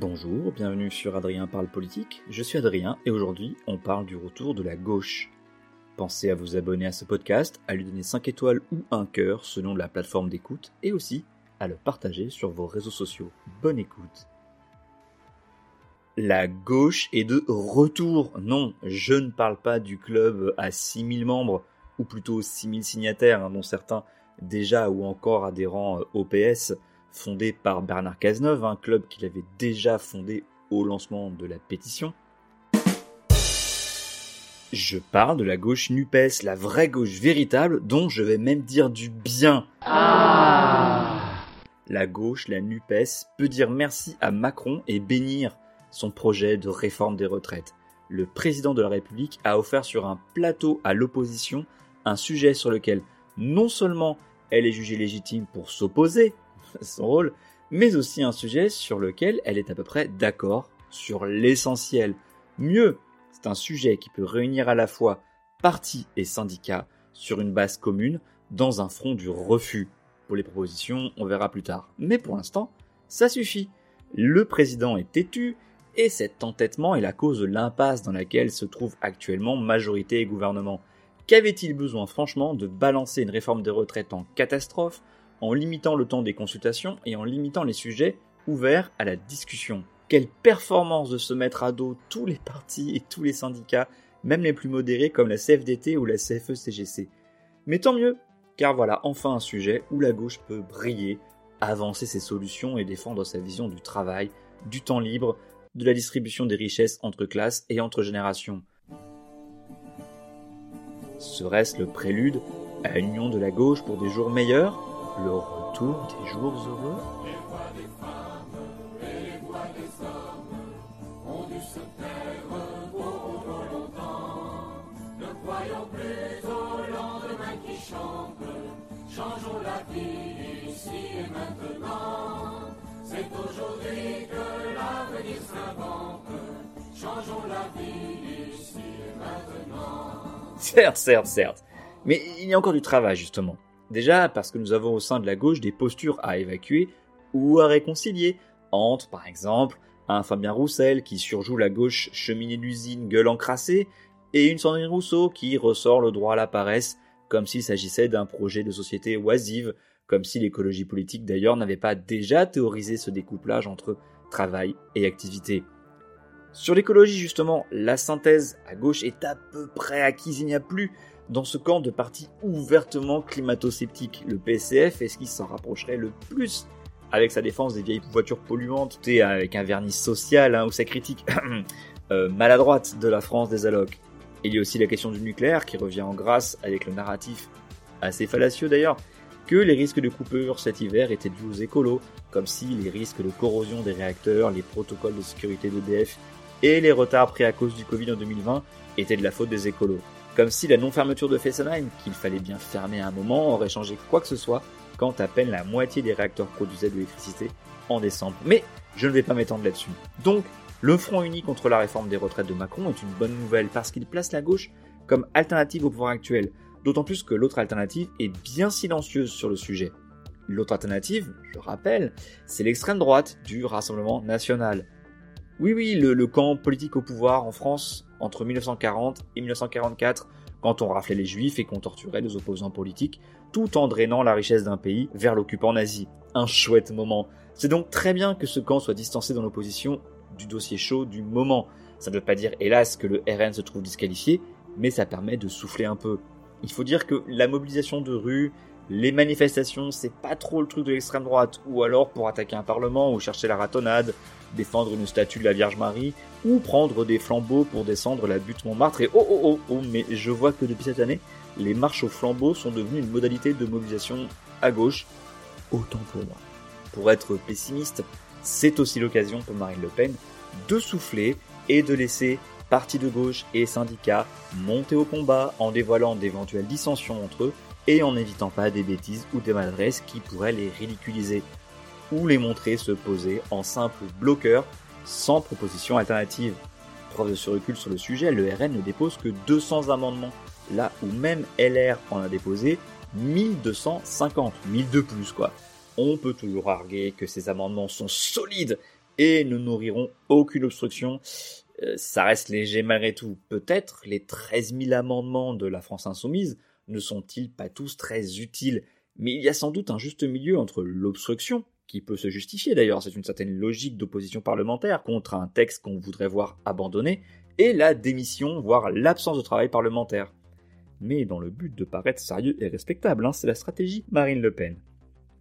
Bonjour, bienvenue sur Adrien parle politique. Je suis Adrien et aujourd'hui on parle du retour de la gauche. Pensez à vous abonner à ce podcast, à lui donner 5 étoiles ou un cœur selon la plateforme d'écoute et aussi à le partager sur vos réseaux sociaux. Bonne écoute. La gauche est de retour. Non, je ne parle pas du club à 6000 membres ou plutôt 6000 signataires hein, dont certains déjà ou encore adhérents au PS fondé par Bernard Cazeneuve, un club qu'il avait déjà fondé au lancement de la pétition. Je parle de la gauche NUPES, la vraie gauche véritable, dont je vais même dire du bien. Ah. La gauche, la NUPES, peut dire merci à Macron et bénir son projet de réforme des retraites. Le président de la République a offert sur un plateau à l'opposition un sujet sur lequel non seulement elle est jugée légitime pour s'opposer son rôle, mais aussi un sujet sur lequel elle est à peu près d'accord sur l'essentiel. Mieux, c'est un sujet qui peut réunir à la fois partis et syndicats sur une base commune dans un front du refus. Pour les propositions, on verra plus tard. Mais pour l'instant, ça suffit. Le président est têtu et cet entêtement est la cause de l'impasse dans laquelle se trouve actuellement majorité et gouvernement. Qu'avait-il besoin franchement de balancer une réforme des retraites en catastrophe en limitant le temps des consultations et en limitant les sujets ouverts à la discussion. Quelle performance de se mettre à dos tous les partis et tous les syndicats, même les plus modérés comme la CFDT ou la CFE-CGC. Mais tant mieux, car voilà enfin un sujet où la gauche peut briller, avancer ses solutions et défendre sa vision du travail, du temps libre, de la distribution des richesses entre classes et entre générations. Serait-ce le prélude à une union de la gauche pour des jours meilleurs? Le retour des jours heureux. Les voix des femmes et les voix des hommes ont dû se taire pour trop longtemps. Ne croyons plus au lendemain qui chante, changeons la vie ici et maintenant. C'est aujourd'hui que l'avenir s'invente, changeons la vie ici et maintenant. Certes, certes, certes. Mais il y a encore du travail justement. Déjà parce que nous avons au sein de la gauche des postures à évacuer ou à réconcilier entre, par exemple, un Fabien Roussel qui surjoue la gauche cheminée d'usine gueule encrassée et une Sandrine Rousseau qui ressort le droit à la paresse comme s'il s'agissait d'un projet de société oisive, comme si l'écologie politique d'ailleurs n'avait pas déjà théorisé ce découplage entre travail et activité. Sur l'écologie justement, la synthèse à gauche est à peu près acquise, il n'y a plus dans ce camp de partis ouvertement climato-sceptiques. Le PCF est ce qui s'en rapprocherait le plus avec sa défense des vieilles voitures polluantes, et avec un vernis social hein, ou sa critique euh, maladroite de la France des allocs. Il y a aussi la question du nucléaire qui revient en grâce avec le narratif, assez fallacieux d'ailleurs, que les risques de coupure cet hiver étaient dus aux écolos, comme si les risques de corrosion des réacteurs, les protocoles de sécurité d'EDF et les retards pris à cause du Covid en 2020 étaient de la faute des écolos. Comme si la non-fermeture de Fessenheim, qu'il fallait bien fermer à un moment, aurait changé quoi que ce soit quand à peine la moitié des réacteurs produisaient de l'électricité en décembre. Mais je ne vais pas m'étendre là-dessus. Donc, le front uni contre la réforme des retraites de Macron est une bonne nouvelle parce qu'il place la gauche comme alternative au pouvoir actuel, d'autant plus que l'autre alternative est bien silencieuse sur le sujet. L'autre alternative, je rappelle, c'est l'extrême droite du Rassemblement national. Oui, oui, le, le, camp politique au pouvoir en France entre 1940 et 1944, quand on raflait les juifs et qu'on torturait les opposants politiques, tout en drainant la richesse d'un pays vers l'occupant nazi. Un chouette moment. C'est donc très bien que ce camp soit distancé dans l'opposition du dossier chaud du moment. Ça ne veut pas dire, hélas, que le RN se trouve disqualifié, mais ça permet de souffler un peu. Il faut dire que la mobilisation de rue, les manifestations, c'est pas trop le truc de l'extrême droite, ou alors pour attaquer un parlement ou chercher la ratonnade, défendre une statue de la Vierge Marie, ou prendre des flambeaux pour descendre la butte Montmartre. Et oh oh oh oh, mais je vois que depuis cette année, les marches aux flambeaux sont devenues une modalité de mobilisation à gauche. Autant pour moi. Pour être pessimiste, c'est aussi l'occasion pour Marine Le Pen de souffler et de laisser partis de gauche et syndicats monter au combat en dévoilant d'éventuelles dissensions entre eux et en n'évitant pas des bêtises ou des maladresses qui pourraient les ridiculiser ou les montrer se poser en simple bloqueur sans proposition alternative. Preuve de ce recul sur le sujet, le RN ne dépose que 200 amendements, là où même LR en a déposé 1250, 1000 de plus quoi. On peut toujours arguer que ces amendements sont solides et ne nourriront aucune obstruction. Euh, ça reste léger malgré tout. Peut-être les 13 000 amendements de la France insoumise ne sont-ils pas tous très utiles, mais il y a sans doute un juste milieu entre l'obstruction, qui peut se justifier d'ailleurs, c'est une certaine logique d'opposition parlementaire contre un texte qu'on voudrait voir abandonné, et la démission, voire l'absence de travail parlementaire. Mais dans le but de paraître sérieux et respectable, hein, c'est la stratégie Marine Le Pen.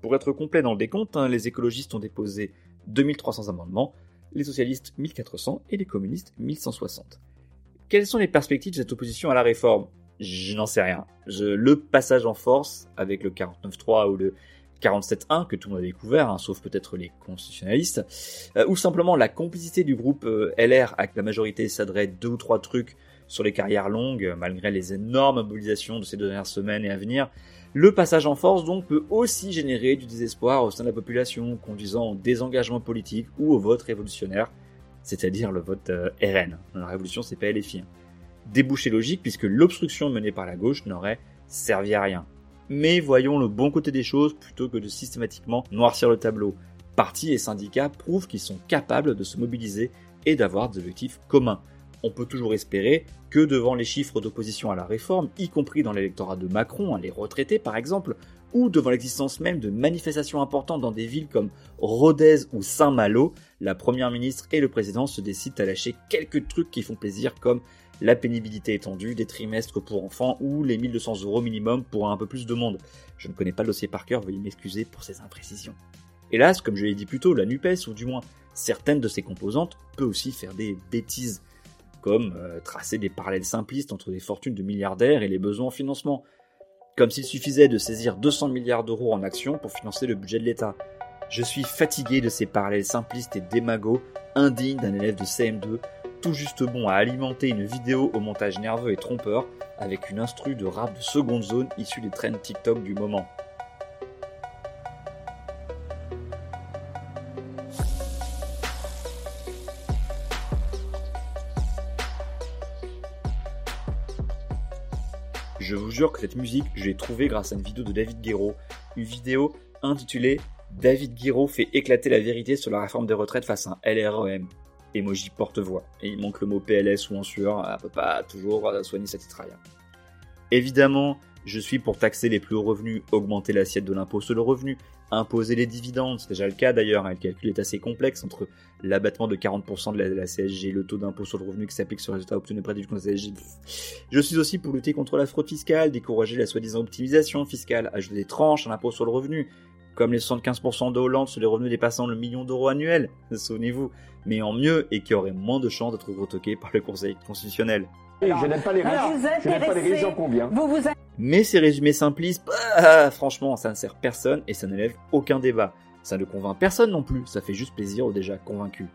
Pour être complet dans le décompte, hein, les écologistes ont déposé 2300 amendements, les socialistes 1400 et les communistes 1160. Quelles sont les perspectives de cette opposition à la réforme? Je n'en sais rien. le passage en force avec le 49.3 ou le 47.1 que tout le monde a découvert, hein, sauf peut-être les constitutionnalistes, euh, ou simplement la complicité du groupe euh, LR avec la majorité s'adresse deux ou trois trucs sur les carrières longues, malgré les énormes mobilisations de ces dernières semaines et à venir, le passage en force donc peut aussi générer du désespoir au sein de la population, conduisant au désengagement politique ou au vote révolutionnaire, c'est-à-dire le vote euh, RN. La révolution, c'est pas LFI. Hein. Débouché logique puisque l'obstruction menée par la gauche n'aurait servi à rien. Mais voyons le bon côté des choses plutôt que de systématiquement noircir le tableau. Partis et syndicats prouvent qu'ils sont capables de se mobiliser et d'avoir des objectifs communs on peut toujours espérer que devant les chiffres d'opposition à la réforme, y compris dans l'électorat de Macron, hein, les retraités par exemple, ou devant l'existence même de manifestations importantes dans des villes comme Rodez ou Saint-Malo, la première ministre et le président se décident à lâcher quelques trucs qui font plaisir comme la pénibilité étendue, des trimestres pour enfants ou les 1200 euros minimum pour un peu plus de monde. Je ne connais pas le dossier par cœur, veuillez m'excuser pour ces imprécisions. Hélas, comme je l'ai dit plus tôt, la NUPES, ou du moins certaines de ses composantes, peut aussi faire des bêtises comme euh, tracer des parallèles simplistes entre les fortunes de milliardaires et les besoins en financement, comme s'il suffisait de saisir 200 milliards d'euros en actions pour financer le budget de l'État. Je suis fatigué de ces parallèles simplistes et démagos, indignes d'un élève de CM2, tout juste bon à alimenter une vidéo au montage nerveux et trompeur avec une instru de rap de seconde zone issue des trends TikTok du moment. Je vous jure que cette musique, je l'ai trouvée grâce à une vidéo de David Guéraud. Une vidéo intitulée David Guéraud fait éclater la vérité sur la réforme des retraites face à un LREM. Emoji porte-voix. Et il manque le mot PLS ou en sueur, elle peut pas toujours soigner sa titraille. Évidemment, je suis pour taxer les plus hauts revenus, augmenter l'assiette de l'impôt sur le revenu, imposer les dividendes, c'est déjà le cas d'ailleurs, hein, le calcul est assez complexe entre l'abattement de 40% de la, CSG, le taux d'impôt sur le revenu qui s'applique sur le résultat obtenu près du compte CSG. Je suis aussi pour lutter contre la fraude fiscale, décourager la soi-disant optimisation fiscale, ajouter des tranches à l'impôt sur le revenu, comme les 75% de Hollande sur les revenus dépassant le million d'euros annuel, souvenez-vous, mais en mieux et qui aurait moins de chances d'être retoqué par le Conseil constitutionnel. je n'aime pas les riches, je n'aime pas les riches, j'en conviens. Vous vous mais ces résumés simplistes, bah, franchement, ça ne sert personne et ça n'élève aucun débat. Ça ne convainc personne non plus, ça fait juste plaisir aux déjà convaincus.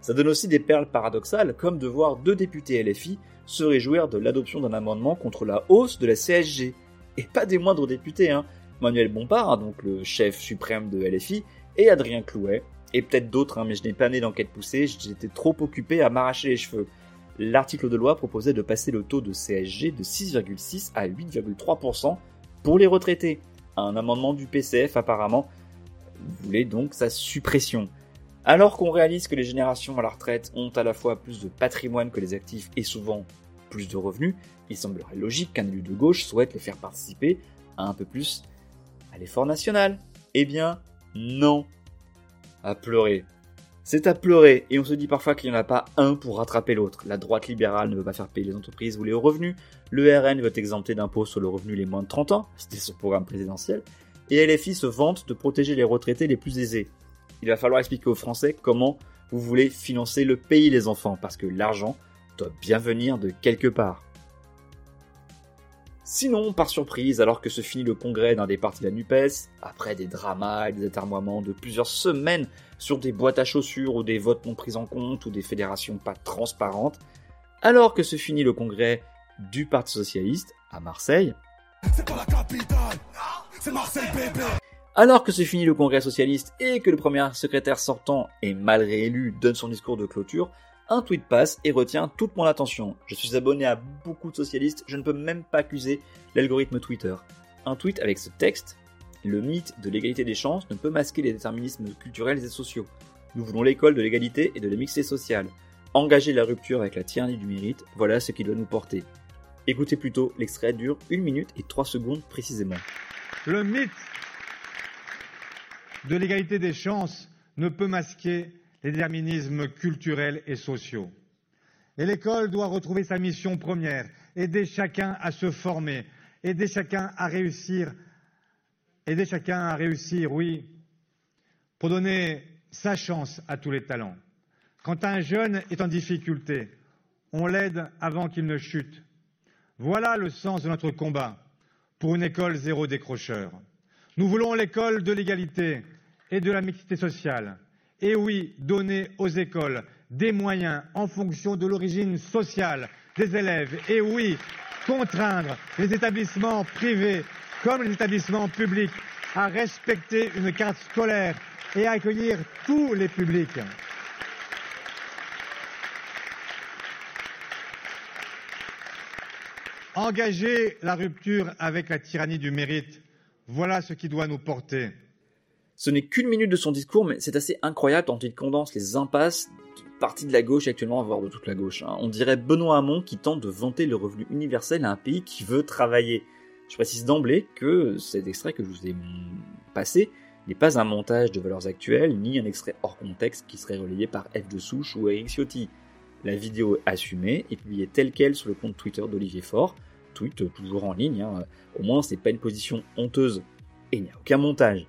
Ça donne aussi des perles paradoxales, comme de voir deux députés LFI se réjouir de l'adoption d'un amendement contre la hausse de la CSG. Et pas des moindres députés, hein. Manuel Bompard, hein, donc le chef suprême de LFI, et Adrien Clouet, et peut-être d'autres, hein, mais je n'ai pas né d'enquête poussée, j'étais trop occupé à m'arracher les cheveux l'article de loi proposait de passer le taux de CSG de 6,6 à 8,3% pour les retraités. Un amendement du PCF apparemment voulait donc sa suppression. Alors qu'on réalise que les générations à la retraite ont à la fois plus de patrimoine que les actifs et souvent plus de revenus, il semblerait logique qu'un élu de gauche souhaite les faire participer à un peu plus à l'effort national. Eh bien, non. À pleurer. C'est à pleurer, et on se dit parfois qu'il n'y en a pas un pour rattraper l'autre. La droite libérale ne veut pas faire payer les entreprises ou les hauts revenus, le RN veut exempter d'impôts sur le revenu les moins de 30 ans, c'était son programme présidentiel, et LFI se vante de protéger les retraités les plus aisés. Il va falloir expliquer aux Français comment vous voulez financer le pays les enfants, parce que l'argent doit bien venir de quelque part. Sinon, par surprise, alors que se finit le congrès d'un des partis de la NUPES, après des dramas et des atermoiements de plusieurs semaines sur des boîtes à chaussures ou des votes non pris en compte ou des fédérations pas transparentes, Alors que se finit le congrès du Parti Socialiste à Marseille, alors que se finit le congrès socialiste et que le premier secrétaire sortant et mal réélu donne son discours de clôture, un tweet passe et retient toute mon attention. Je suis abonné à beaucoup de socialistes, je ne peux même pas accuser l'algorithme Twitter. Un tweet avec ce texte Le mythe de l'égalité des chances ne peut masquer les déterminismes culturels et sociaux. Nous voulons l'école de l'égalité et de la mixité sociale. Engager la rupture avec la tyrannie du mérite, voilà ce qui doit nous porter. Écoutez plutôt, l'extrait dure 1 minute et 3 secondes précisément. Le mythe de l'égalité des chances ne peut masquer les déterminismes culturels et sociaux. Et l'école doit retrouver sa mission première, aider chacun à se former, aider chacun à réussir, aider chacun à réussir, oui, pour donner sa chance à tous les talents. Quand un jeune est en difficulté, on l'aide avant qu'il ne chute. Voilà le sens de notre combat pour une école zéro décrocheur. Nous voulons l'école de l'égalité et de la mixité sociale. Et oui, donner aux écoles des moyens en fonction de l'origine sociale des élèves. Et oui, contraindre les établissements privés comme les établissements publics à respecter une carte scolaire et à accueillir tous les publics. Engager la rupture avec la tyrannie du mérite, voilà ce qui doit nous porter. Ce n'est qu'une minute de son discours, mais c'est assez incroyable tant il condense les impasses de partie de la gauche actuellement, voire de toute la gauche. Hein. On dirait Benoît Hamon qui tente de vanter le revenu universel à un pays qui veut travailler. Je précise d'emblée que cet extrait que je vous ai passé n'est pas un montage de valeurs actuelles, ni un extrait hors contexte qui serait relayé par F de Souche ou Eric Ciotti. La vidéo assumée est publiée telle qu'elle sur le compte Twitter d'Olivier Faure, tweet toujours en ligne, hein. au moins c'est pas une position honteuse, et il n'y a aucun montage.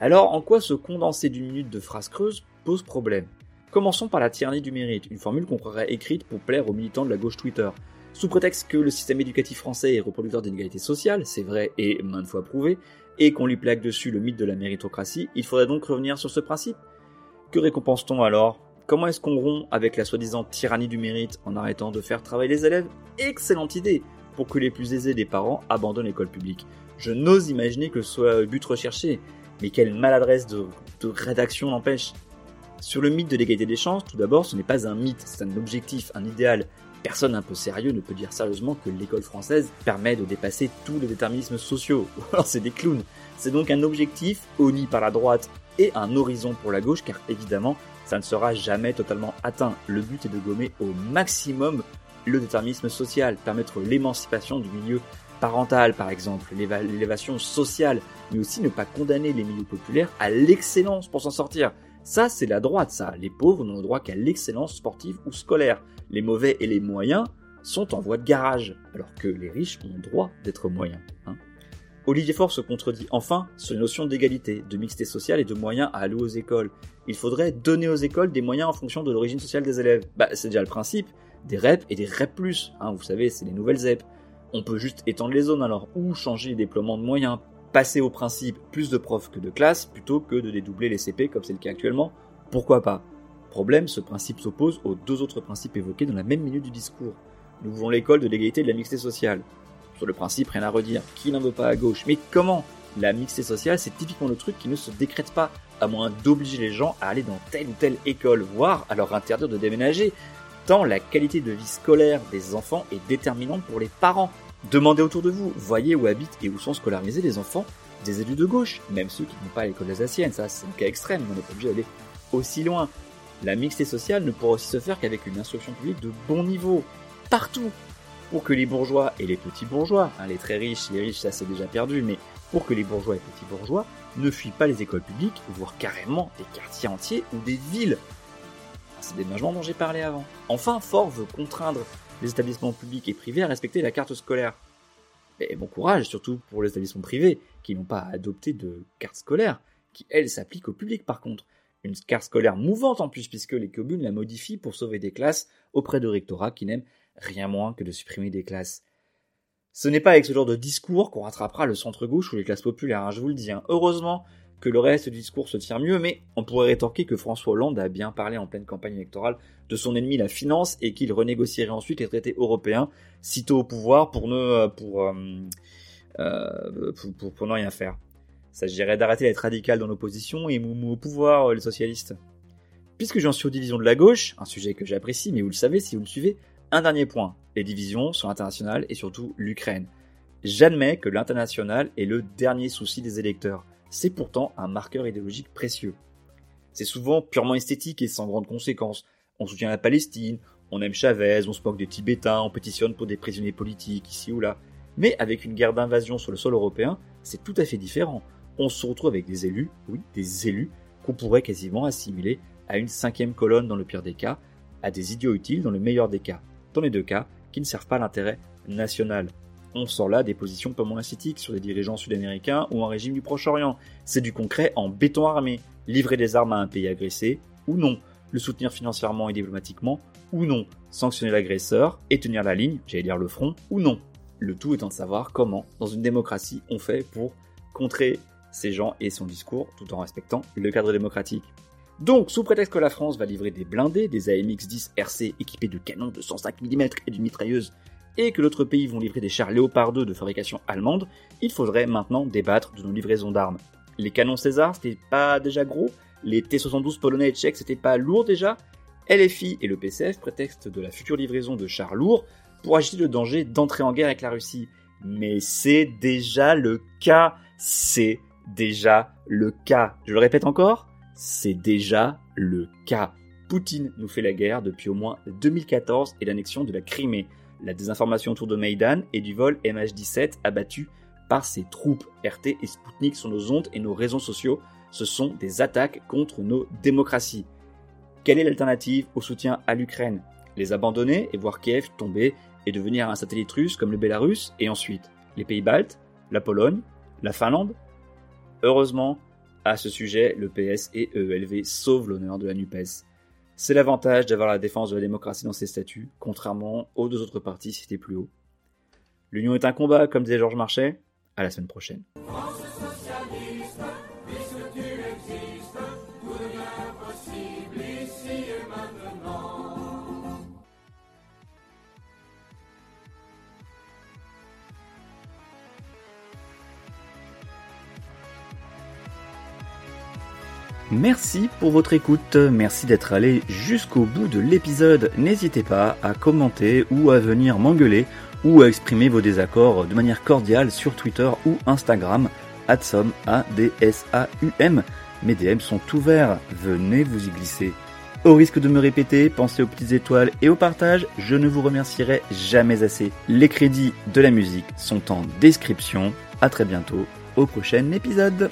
Alors, en quoi ce condensé d'une minute de phrases creuses pose problème? Commençons par la tyrannie du mérite, une formule qu'on croirait écrite pour plaire aux militants de la gauche Twitter. Sous prétexte que le système éducatif français est reproducteur d'inégalités sociales, c'est vrai et maintes fois prouvé, et qu'on lui plaque dessus le mythe de la méritocratie, il faudrait donc revenir sur ce principe. Que récompense-t-on alors? Comment est-ce qu'on rompt avec la soi-disant tyrannie du mérite en arrêtant de faire travailler les élèves? Excellente idée pour que les plus aisés des parents abandonnent l'école publique. Je n'ose imaginer que ce soit le but recherché, mais quelle maladresse de, rédaction l'empêche. Sur le mythe de l'égalité des chances, tout d'abord, ce n'est pas un mythe, c'est un objectif, un idéal. Personne un peu sérieux ne peut dire sérieusement que l'école française permet de dépasser tous les déterminismes sociaux. Alors c'est des clowns. C'est donc un objectif, honni par la droite, et un horizon pour la gauche, car évidemment, ça ne sera jamais totalement atteint. Le but est de gommer au maximum le déterminisme social, permettre l'émancipation du milieu parental par exemple, l'élévation sociale, mais aussi ne pas condamner les milieux populaires à l'excellence pour s'en sortir. Ça, c'est la droite, ça. Les pauvres n'ont le droit qu'à l'excellence sportive ou scolaire. Les mauvais et les moyens sont en voie de garage, alors que les riches ont le droit d'être moyens. Hein. Olivier Faure se contredit enfin sur les notions d'égalité, de mixité sociale et de moyens à allouer aux écoles. Il faudrait donner aux écoles des moyens en fonction de l'origine sociale des élèves. Bah, c'est déjà le principe des REP et des REP+. Hein, vous savez, c'est les nouvelles ZEP. On peut juste étendre les zones alors, ou changer les déploiements de moyens, passer au principe plus de profs que de classes, plutôt que de dédoubler les CP comme c'est le cas actuellement. Pourquoi pas? Problème, ce principe s'oppose aux deux autres principes évoqués dans la même minute du discours. Nous voulons l'école de l'égalité et de la mixité sociale. Sur le principe, rien à redire. Qui n'en veut pas à gauche? Mais comment? La mixité sociale, c'est typiquement le truc qui ne se décrète pas, à moins d'obliger les gens à aller dans telle ou telle école, voire à leur interdire de déménager. Tant la qualité de vie scolaire des enfants est déterminante pour les parents. Demandez autour de vous, voyez où habitent et où sont scolarisés les enfants des élus de gauche, même ceux qui n'ont pas l'école alsacienne, ça c'est un cas extrême, on n'est pas obligé d'aller aussi loin. La mixité sociale ne pourra aussi se faire qu'avec une instruction publique de bon niveau, partout, pour que les bourgeois et les petits bourgeois, hein, les très riches, les riches ça c'est déjà perdu, mais pour que les bourgeois et petits bourgeois ne fuient pas les écoles publiques, voire carrément des quartiers entiers ou des villes. C'est des logements dont j'ai parlé avant. Enfin, Fort veut contraindre les établissements publics et privés à respecter la carte scolaire. Et bon courage, surtout pour les établissements privés, qui n'ont pas adopté de carte scolaire, qui elle s'applique au public par contre. Une carte scolaire mouvante en plus, puisque les communes la modifient pour sauver des classes auprès de rectorats qui n'aiment rien moins que de supprimer des classes. Ce n'est pas avec ce genre de discours qu'on rattrapera le centre-gauche ou les classes populaires, hein, je vous le dis. Hein. Heureusement que le reste du discours se tient mieux, mais on pourrait rétorquer que François Hollande a bien parlé en pleine campagne électorale de son ennemi la finance et qu'il renégocierait ensuite les traités européens sitôt au pouvoir pour ne, pour, euh, euh, pour, ne rien faire. Il s'agirait d'arrêter d'être radical dans l'opposition et moumou au pouvoir, les socialistes. Puisque j'en suis aux divisions de la gauche, un sujet que j'apprécie, mais vous le savez si vous me suivez, un dernier point, les divisions sur l'international et surtout l'Ukraine. J'admets que l'international est le dernier souci des électeurs c'est pourtant un marqueur idéologique précieux. C'est souvent purement esthétique et sans grande conséquence. On soutient la Palestine, on aime Chavez, on se moque des Tibétains, on pétitionne pour des prisonniers politiques ici ou là. Mais avec une guerre d'invasion sur le sol européen, c'est tout à fait différent. On se retrouve avec des élus, oui, des élus, qu'on pourrait quasiment assimiler à une cinquième colonne dans le pire des cas, à des idiots utiles dans le meilleur des cas. Dans les deux cas, qui ne servent pas l'intérêt national on sort là des positions pas moins esthétiques sur des dirigeants sud-américains ou un régime du Proche-Orient. C'est du concret en béton armé. Livrer des armes à un pays agressé ou non. Le soutenir financièrement et diplomatiquement ou non. Sanctionner l'agresseur et tenir la ligne, j'allais dire le front, ou non. Le tout étant de savoir comment, dans une démocratie, on fait pour contrer ces gens et son discours tout en respectant le cadre démocratique. Donc, sous prétexte que la France va livrer des blindés, des AMX-10 RC équipés de canons de 105 mm et d'une mitrailleuse et que d'autres pays vont livrer des chars Léopard 2 de fabrication allemande, il faudrait maintenant débattre de nos livraisons d'armes. Les canons César, c'était pas déjà gros Les T-72 polonais et tchèques, c'était pas lourd déjà LFI et le PCF prétextent de la future livraison de chars lourds pour agiter le danger d'entrer en guerre avec la Russie. Mais c'est déjà le cas. C'est déjà le cas. Je le répète encore, c'est déjà le cas. Poutine nous fait la guerre depuis au moins 2014 et l'annexion de la Crimée la désinformation autour de Maïdan et du vol MH17 abattu par ses troupes. RT et Sputnik sont nos ondes et nos réseaux sociaux. Ce sont des attaques contre nos démocraties. Quelle est l'alternative au soutien à l'Ukraine? Les abandonner et voir Kiev tomber et devenir un satellite russe comme le Bélarus et ensuite les pays baltes, la Pologne, la Finlande? Heureusement, à ce sujet, le PS et EELV sauvent l'honneur de la NUPES. C'est l'avantage d'avoir la défense de la démocratie dans ses statuts, contrairement aux deux autres partis cités plus haut. L'union est un combat, comme disait Georges Marchais. À la semaine prochaine. Merci pour votre écoute, merci d'être allé jusqu'au bout de l'épisode. N'hésitez pas à commenter ou à venir m'engueuler ou à exprimer vos désaccords de manière cordiale sur Twitter ou Instagram, adsom, A-D-S-A-U-M. Mes DM sont ouverts, venez vous y glisser. Au risque de me répéter, pensez aux petites étoiles et au partage, je ne vous remercierai jamais assez. Les crédits de la musique sont en description. À très bientôt au prochain épisode.